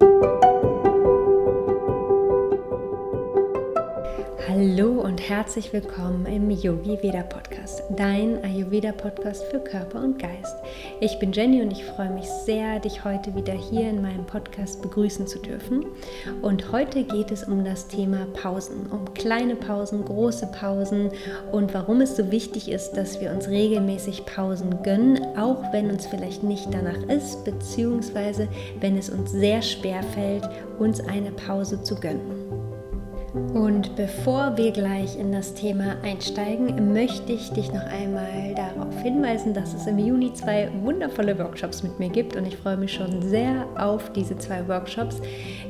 Thank you und herzlich willkommen im Yogi Veda Podcast, dein Ayurveda Podcast für Körper und Geist. Ich bin Jenny und ich freue mich sehr, dich heute wieder hier in meinem Podcast begrüßen zu dürfen. Und heute geht es um das Thema Pausen, um kleine Pausen, große Pausen und warum es so wichtig ist, dass wir uns regelmäßig Pausen gönnen, auch wenn uns vielleicht nicht danach ist, beziehungsweise wenn es uns sehr schwer fällt, uns eine Pause zu gönnen. Und bevor wir gleich in das Thema einsteigen, möchte ich dich noch einmal darauf hinweisen, dass es im Juni zwei wundervolle Workshops mit mir gibt und ich freue mich schon sehr auf diese zwei Workshops,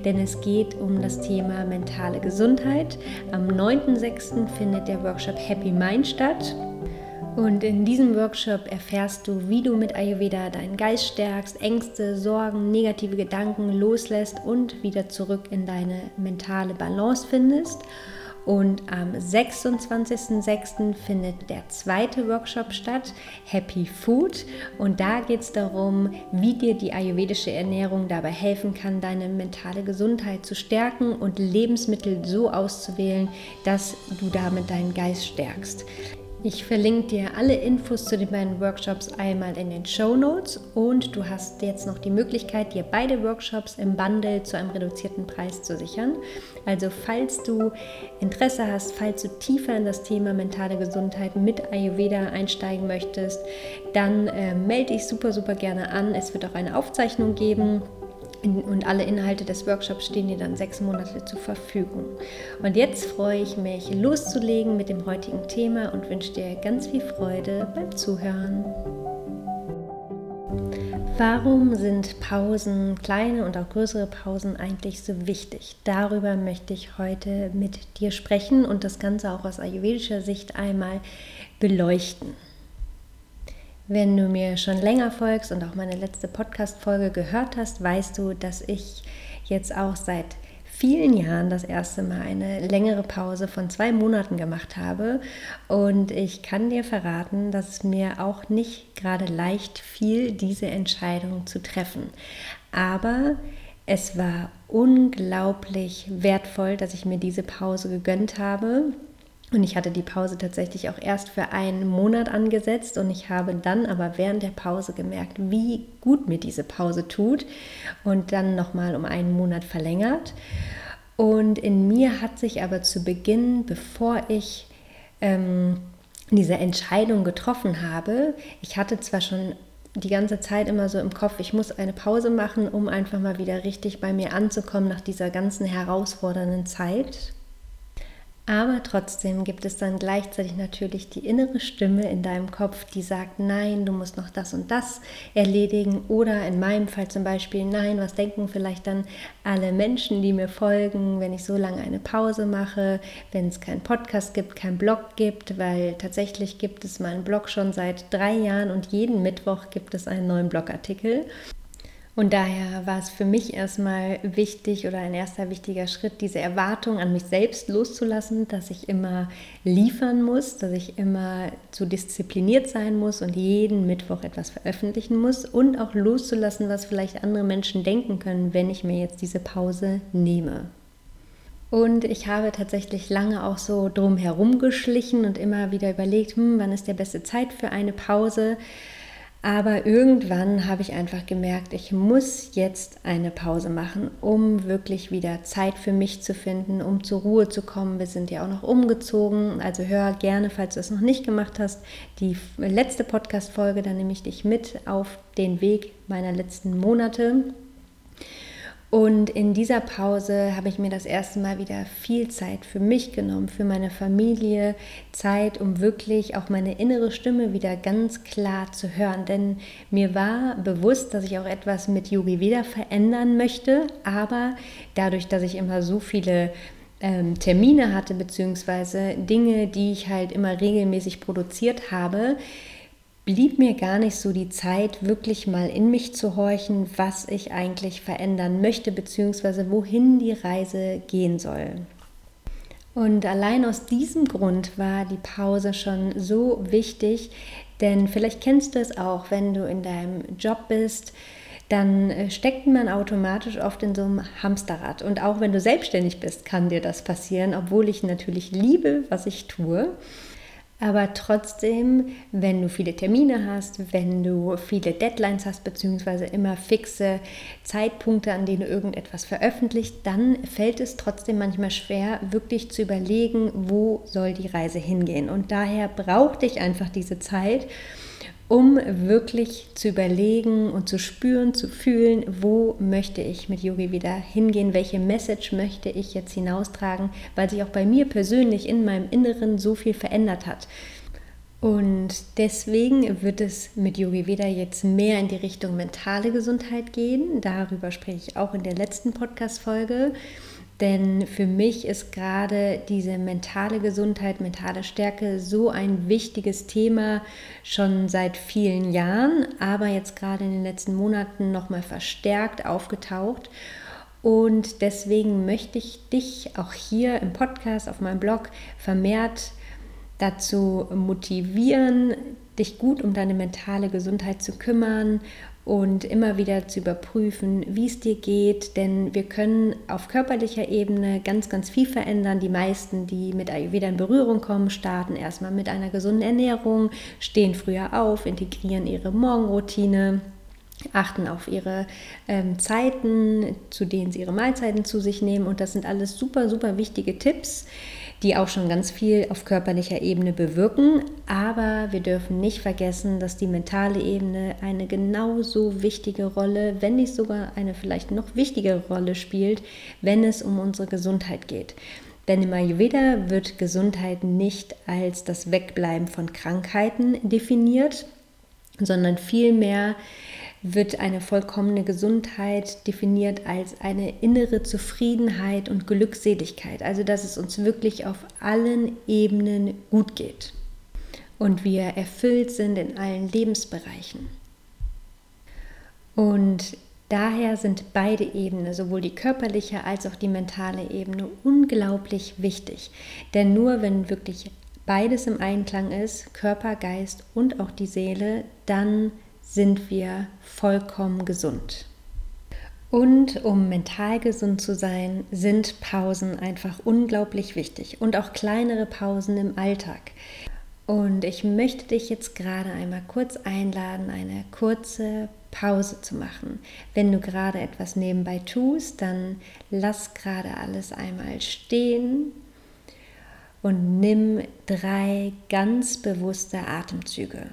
denn es geht um das Thema mentale Gesundheit. Am 9.6. findet der Workshop Happy Mind statt und in diesem Workshop erfährst du, wie du mit Ayurveda deinen Geist stärkst, Ängste, Sorgen, negative Gedanken loslässt und wieder zurück in deine mentale Balance findest. Und am 26.06. findet der zweite Workshop statt, Happy Food. Und da geht es darum, wie dir die ayurvedische Ernährung dabei helfen kann, deine mentale Gesundheit zu stärken und Lebensmittel so auszuwählen, dass du damit deinen Geist stärkst. Ich verlinke dir alle Infos zu den beiden Workshops einmal in den Show Notes und du hast jetzt noch die Möglichkeit, dir beide Workshops im Bundle zu einem reduzierten Preis zu sichern. Also falls du Interesse hast, falls du tiefer in das Thema mentale Gesundheit mit Ayurveda einsteigen möchtest, dann äh, melde dich super, super gerne an. Es wird auch eine Aufzeichnung geben und alle Inhalte des Workshops stehen dir dann sechs Monate zur Verfügung. Und jetzt freue ich mich, loszulegen mit dem heutigen Thema und wünsche dir ganz viel Freude beim Zuhören. Warum sind Pausen, kleine und auch größere Pausen eigentlich so wichtig? Darüber möchte ich heute mit dir sprechen und das Ganze auch aus ayurvedischer Sicht einmal beleuchten. Wenn du mir schon länger folgst und auch meine letzte Podcast-Folge gehört hast, weißt du, dass ich jetzt auch seit vielen Jahren das erste Mal eine längere Pause von zwei Monaten gemacht habe. Und ich kann dir verraten, dass es mir auch nicht gerade leicht fiel, diese Entscheidung zu treffen. Aber es war unglaublich wertvoll, dass ich mir diese Pause gegönnt habe. Und ich hatte die Pause tatsächlich auch erst für einen Monat angesetzt und ich habe dann aber während der Pause gemerkt, wie gut mir diese Pause tut und dann nochmal um einen Monat verlängert. Und in mir hat sich aber zu Beginn, bevor ich ähm, diese Entscheidung getroffen habe, ich hatte zwar schon die ganze Zeit immer so im Kopf, ich muss eine Pause machen, um einfach mal wieder richtig bei mir anzukommen nach dieser ganzen herausfordernden Zeit aber trotzdem gibt es dann gleichzeitig natürlich die innere Stimme in deinem Kopf, die sagt, nein, du musst noch das und das erledigen. Oder in meinem Fall zum Beispiel, nein, was denken vielleicht dann alle Menschen, die mir folgen, wenn ich so lange eine Pause mache, wenn es keinen Podcast gibt, keinen Blog gibt, weil tatsächlich gibt es meinen Blog schon seit drei Jahren und jeden Mittwoch gibt es einen neuen Blogartikel. Und daher war es für mich erstmal wichtig oder ein erster wichtiger Schritt, diese Erwartung an mich selbst loszulassen, dass ich immer liefern muss, dass ich immer zu diszipliniert sein muss und jeden Mittwoch etwas veröffentlichen muss und auch loszulassen, was vielleicht andere Menschen denken können, wenn ich mir jetzt diese Pause nehme. Und ich habe tatsächlich lange auch so drum herum geschlichen und immer wieder überlegt, hm, wann ist der beste Zeit für eine Pause? Aber irgendwann habe ich einfach gemerkt, ich muss jetzt eine Pause machen, um wirklich wieder Zeit für mich zu finden, um zur Ruhe zu kommen. Wir sind ja auch noch umgezogen. Also hör gerne, falls du es noch nicht gemacht hast, die letzte Podcast-Folge. Dann nehme ich dich mit auf den Weg meiner letzten Monate. Und in dieser Pause habe ich mir das erste Mal wieder viel Zeit für mich genommen, für meine Familie, Zeit, um wirklich auch meine innere Stimme wieder ganz klar zu hören. Denn mir war bewusst, dass ich auch etwas mit Yogi wieder verändern möchte, aber dadurch, dass ich immer so viele ähm, Termine hatte, beziehungsweise Dinge, die ich halt immer regelmäßig produziert habe, blieb mir gar nicht so die Zeit, wirklich mal in mich zu horchen, was ich eigentlich verändern möchte, beziehungsweise wohin die Reise gehen soll. Und allein aus diesem Grund war die Pause schon so wichtig, denn vielleicht kennst du es auch, wenn du in deinem Job bist, dann äh, steckt man automatisch oft in so einem Hamsterrad. Und auch wenn du selbstständig bist, kann dir das passieren, obwohl ich natürlich liebe, was ich tue. Aber trotzdem, wenn du viele Termine hast, wenn du viele Deadlines hast, beziehungsweise immer fixe Zeitpunkte, an denen du irgendetwas veröffentlicht, dann fällt es trotzdem manchmal schwer, wirklich zu überlegen, wo soll die Reise hingehen. Und daher brauchte ich einfach diese Zeit um wirklich zu überlegen und zu spüren, zu fühlen, wo möchte ich mit Yogi wieder hingehen, welche Message möchte ich jetzt hinaustragen, weil sich auch bei mir persönlich in meinem Inneren so viel verändert hat. Und deswegen wird es mit Yogi Veda jetzt mehr in die Richtung mentale Gesundheit gehen. Darüber spreche ich auch in der letzten Podcast-Folge. Denn für mich ist gerade diese mentale Gesundheit, mentale Stärke so ein wichtiges Thema schon seit vielen Jahren, aber jetzt gerade in den letzten Monaten nochmal verstärkt aufgetaucht. Und deswegen möchte ich dich auch hier im Podcast, auf meinem Blog vermehrt dazu motivieren, dich gut um deine mentale Gesundheit zu kümmern und immer wieder zu überprüfen, wie es dir geht, denn wir können auf körperlicher Ebene ganz, ganz viel verändern. Die meisten, die mit Ayurveda in Berührung kommen, starten erstmal mit einer gesunden Ernährung, stehen früher auf, integrieren ihre Morgenroutine achten auf ihre ähm, Zeiten, zu denen sie ihre Mahlzeiten zu sich nehmen. Und das sind alles super, super wichtige Tipps, die auch schon ganz viel auf körperlicher Ebene bewirken. Aber wir dürfen nicht vergessen, dass die mentale Ebene eine genauso wichtige Rolle, wenn nicht sogar eine vielleicht noch wichtigere Rolle spielt, wenn es um unsere Gesundheit geht. Denn im Ayurveda wird Gesundheit nicht als das Wegbleiben von Krankheiten definiert, sondern vielmehr wird eine vollkommene Gesundheit definiert als eine innere Zufriedenheit und Glückseligkeit. Also dass es uns wirklich auf allen Ebenen gut geht und wir erfüllt sind in allen Lebensbereichen. Und daher sind beide Ebenen, sowohl die körperliche als auch die mentale Ebene, unglaublich wichtig. Denn nur wenn wirklich beides im Einklang ist, Körper, Geist und auch die Seele, dann sind wir vollkommen gesund. Und um mental gesund zu sein, sind Pausen einfach unglaublich wichtig und auch kleinere Pausen im Alltag. Und ich möchte dich jetzt gerade einmal kurz einladen, eine kurze Pause zu machen. Wenn du gerade etwas nebenbei tust, dann lass gerade alles einmal stehen und nimm drei ganz bewusste Atemzüge.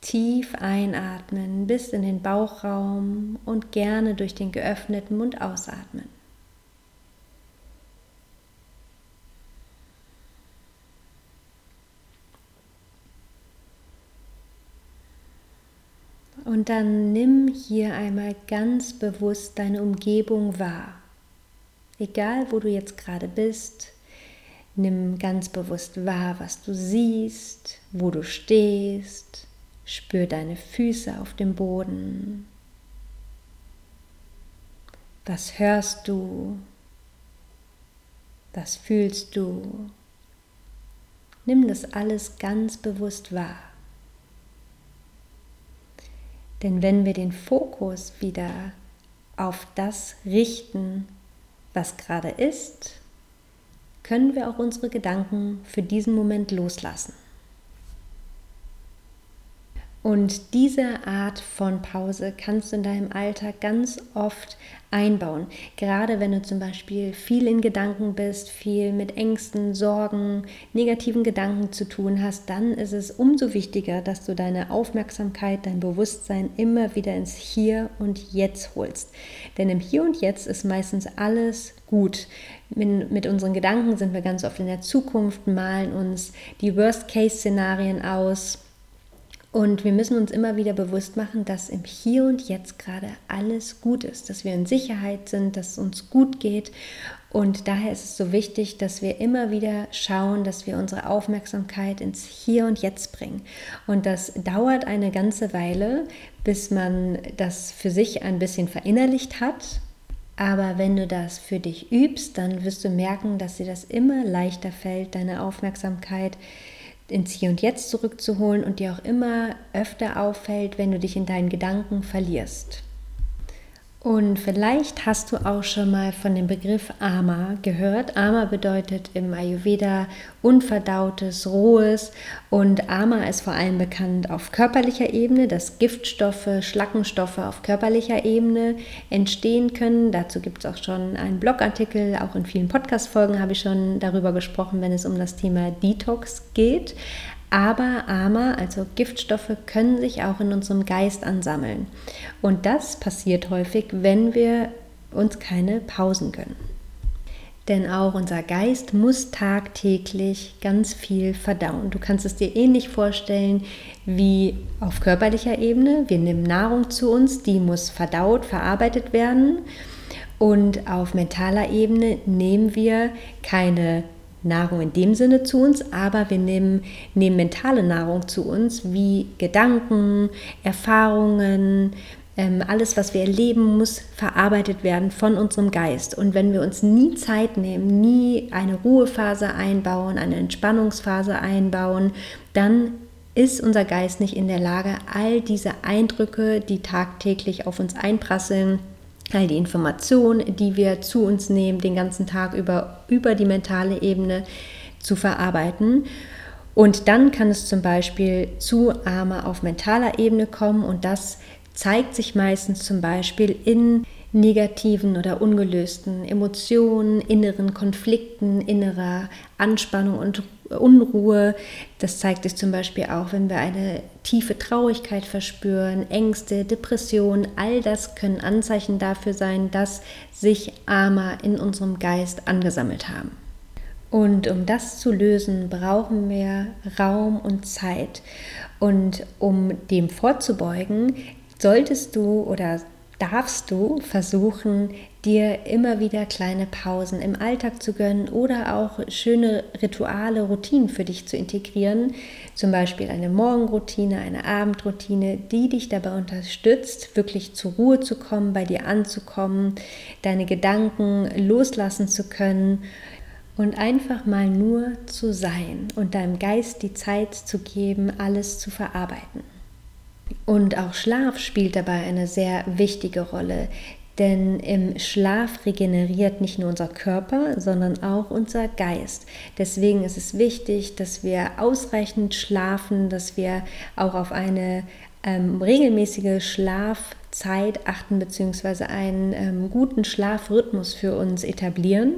Tief einatmen bis in den Bauchraum und gerne durch den geöffneten Mund ausatmen. Und dann nimm hier einmal ganz bewusst deine Umgebung wahr. Egal, wo du jetzt gerade bist, nimm ganz bewusst wahr, was du siehst, wo du stehst, Spür deine Füße auf dem Boden. Was hörst du? Was fühlst du? Nimm das alles ganz bewusst wahr. Denn wenn wir den Fokus wieder auf das richten, was gerade ist, können wir auch unsere Gedanken für diesen Moment loslassen. Und diese Art von Pause kannst du in deinem Alltag ganz oft einbauen. Gerade wenn du zum Beispiel viel in Gedanken bist, viel mit Ängsten, Sorgen, negativen Gedanken zu tun hast, dann ist es umso wichtiger, dass du deine Aufmerksamkeit, dein Bewusstsein immer wieder ins Hier und Jetzt holst. Denn im Hier und Jetzt ist meistens alles gut. Mit, mit unseren Gedanken sind wir ganz oft in der Zukunft, malen uns die Worst-Case-Szenarien aus und wir müssen uns immer wieder bewusst machen, dass im Hier und Jetzt gerade alles gut ist, dass wir in Sicherheit sind, dass es uns gut geht. Und daher ist es so wichtig, dass wir immer wieder schauen, dass wir unsere Aufmerksamkeit ins Hier und Jetzt bringen. Und das dauert eine ganze Weile, bis man das für sich ein bisschen verinnerlicht hat. Aber wenn du das für dich übst, dann wirst du merken, dass dir das immer leichter fällt, deine Aufmerksamkeit ins Hier und Jetzt zurückzuholen und dir auch immer öfter auffällt, wenn du dich in deinen Gedanken verlierst. Und vielleicht hast du auch schon mal von dem Begriff Ama gehört. Ama bedeutet im Ayurveda unverdautes, rohes und Ama ist vor allem bekannt auf körperlicher Ebene, dass Giftstoffe, Schlackenstoffe auf körperlicher Ebene entstehen können. Dazu gibt es auch schon einen Blogartikel, auch in vielen Podcast-Folgen habe ich schon darüber gesprochen, wenn es um das Thema Detox geht. Aber Ama, also Giftstoffe, können sich auch in unserem Geist ansammeln. Und das passiert häufig, wenn wir uns keine Pausen gönnen. Denn auch unser Geist muss tagtäglich ganz viel verdauen. Du kannst es dir ähnlich vorstellen wie auf körperlicher Ebene. Wir nehmen Nahrung zu uns, die muss verdaut, verarbeitet werden. Und auf mentaler Ebene nehmen wir keine Nahrung in dem Sinne zu uns, aber wir nehmen, nehmen mentale Nahrung zu uns, wie Gedanken, Erfahrungen, ähm, alles, was wir erleben, muss verarbeitet werden von unserem Geist. Und wenn wir uns nie Zeit nehmen, nie eine Ruhephase einbauen, eine Entspannungsphase einbauen, dann ist unser Geist nicht in der Lage, all diese Eindrücke, die tagtäglich auf uns einprasseln, all die Informationen, die wir zu uns nehmen, den ganzen Tag über, über die mentale Ebene zu verarbeiten. Und dann kann es zum Beispiel zu Arme auf mentaler Ebene kommen und das zeigt sich meistens zum Beispiel in negativen oder ungelösten Emotionen, inneren Konflikten, innerer Anspannung und Unruhe. Das zeigt sich zum Beispiel auch, wenn wir eine tiefe Traurigkeit verspüren, Ängste, Depressionen. All das können Anzeichen dafür sein, dass sich Ama in unserem Geist angesammelt haben. Und um das zu lösen, brauchen wir Raum und Zeit. Und um dem vorzubeugen, solltest du oder darfst du versuchen, dir immer wieder kleine Pausen im Alltag zu gönnen oder auch schöne Rituale, Routinen für dich zu integrieren. Zum Beispiel eine Morgenroutine, eine Abendroutine, die dich dabei unterstützt, wirklich zur Ruhe zu kommen, bei dir anzukommen, deine Gedanken loslassen zu können und einfach mal nur zu sein und deinem Geist die Zeit zu geben, alles zu verarbeiten. Und auch Schlaf spielt dabei eine sehr wichtige Rolle, denn im Schlaf regeneriert nicht nur unser Körper, sondern auch unser Geist. Deswegen ist es wichtig, dass wir ausreichend schlafen, dass wir auch auf eine ähm, regelmäßige Schlafzeit achten, beziehungsweise einen ähm, guten Schlafrhythmus für uns etablieren.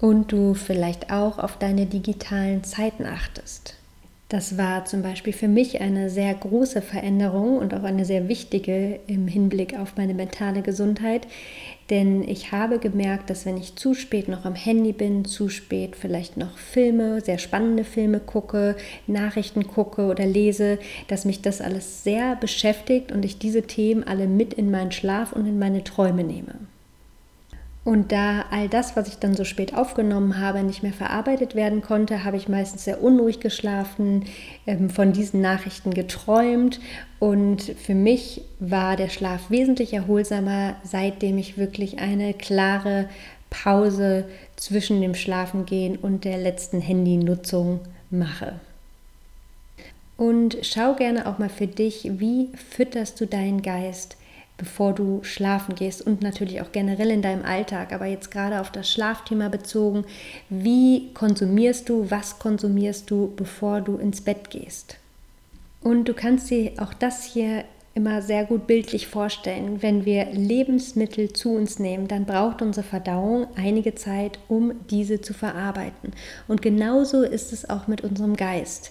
Und du vielleicht auch auf deine digitalen Zeiten achtest. Das war zum Beispiel für mich eine sehr große Veränderung und auch eine sehr wichtige im Hinblick auf meine mentale Gesundheit. Denn ich habe gemerkt, dass wenn ich zu spät noch am Handy bin, zu spät vielleicht noch Filme, sehr spannende Filme gucke, Nachrichten gucke oder lese, dass mich das alles sehr beschäftigt und ich diese Themen alle mit in meinen Schlaf und in meine Träume nehme. Und da all das, was ich dann so spät aufgenommen habe, nicht mehr verarbeitet werden konnte, habe ich meistens sehr unruhig geschlafen, ähm, von diesen Nachrichten geträumt. Und für mich war der Schlaf wesentlich erholsamer, seitdem ich wirklich eine klare Pause zwischen dem Schlafengehen und der letzten Handynutzung mache. Und schau gerne auch mal für dich, wie fütterst du deinen Geist? Bevor du schlafen gehst und natürlich auch generell in deinem Alltag, aber jetzt gerade auf das Schlafthema bezogen, wie konsumierst du, was konsumierst du, bevor du ins Bett gehst? Und du kannst dir auch das hier immer sehr gut bildlich vorstellen. Wenn wir Lebensmittel zu uns nehmen, dann braucht unsere Verdauung einige Zeit, um diese zu verarbeiten. Und genauso ist es auch mit unserem Geist.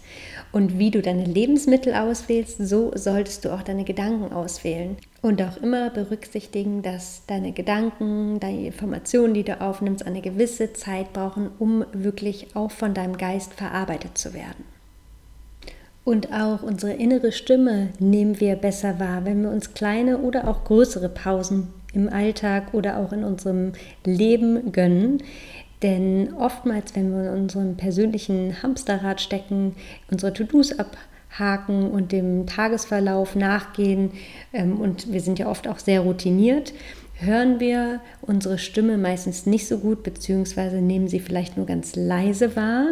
Und wie du deine Lebensmittel auswählst, so solltest du auch deine Gedanken auswählen. Und auch immer berücksichtigen, dass deine Gedanken, deine Informationen, die du aufnimmst, eine gewisse Zeit brauchen, um wirklich auch von deinem Geist verarbeitet zu werden. Und auch unsere innere Stimme nehmen wir besser wahr, wenn wir uns kleine oder auch größere Pausen im Alltag oder auch in unserem Leben gönnen. Denn oftmals, wenn wir in unserem persönlichen Hamsterrad stecken, unsere To-Dos abhaken und dem Tagesverlauf nachgehen, ähm, und wir sind ja oft auch sehr routiniert, hören wir unsere Stimme meistens nicht so gut, beziehungsweise nehmen sie vielleicht nur ganz leise wahr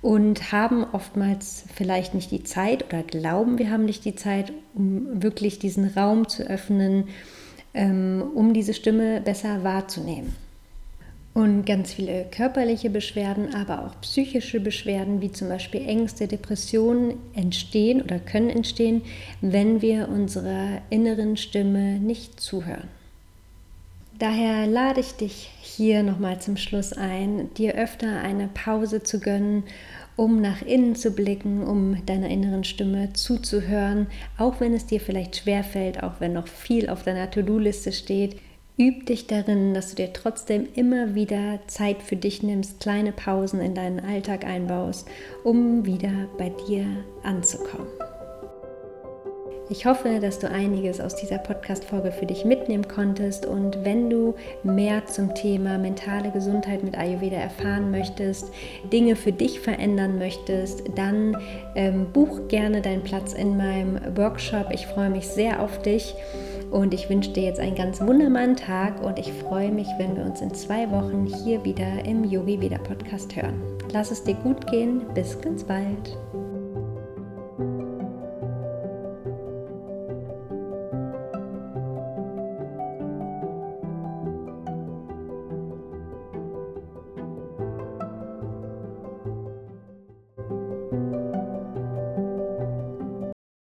und haben oftmals vielleicht nicht die Zeit oder glauben, wir haben nicht die Zeit, um wirklich diesen Raum zu öffnen, ähm, um diese Stimme besser wahrzunehmen. Und ganz viele körperliche Beschwerden, aber auch psychische Beschwerden, wie zum Beispiel Ängste, Depressionen, entstehen oder können entstehen, wenn wir unserer inneren Stimme nicht zuhören. Daher lade ich dich hier nochmal zum Schluss ein, dir öfter eine Pause zu gönnen, um nach innen zu blicken, um deiner inneren Stimme zuzuhören, auch wenn es dir vielleicht schwerfällt, auch wenn noch viel auf deiner To-Do-Liste steht. Üb dich darin, dass du dir trotzdem immer wieder Zeit für dich nimmst, kleine Pausen in deinen Alltag einbaust, um wieder bei dir anzukommen. Ich hoffe, dass du einiges aus dieser Podcast-Folge für dich mitnehmen konntest. Und wenn du mehr zum Thema mentale Gesundheit mit Ayurveda erfahren möchtest, Dinge für dich verändern möchtest, dann ähm, buch gerne deinen Platz in meinem Workshop. Ich freue mich sehr auf dich. Und ich wünsche dir jetzt einen ganz wunderbaren Tag und ich freue mich, wenn wir uns in zwei Wochen hier wieder im Yogi Veda Podcast hören. Lass es dir gut gehen. Bis ganz bald.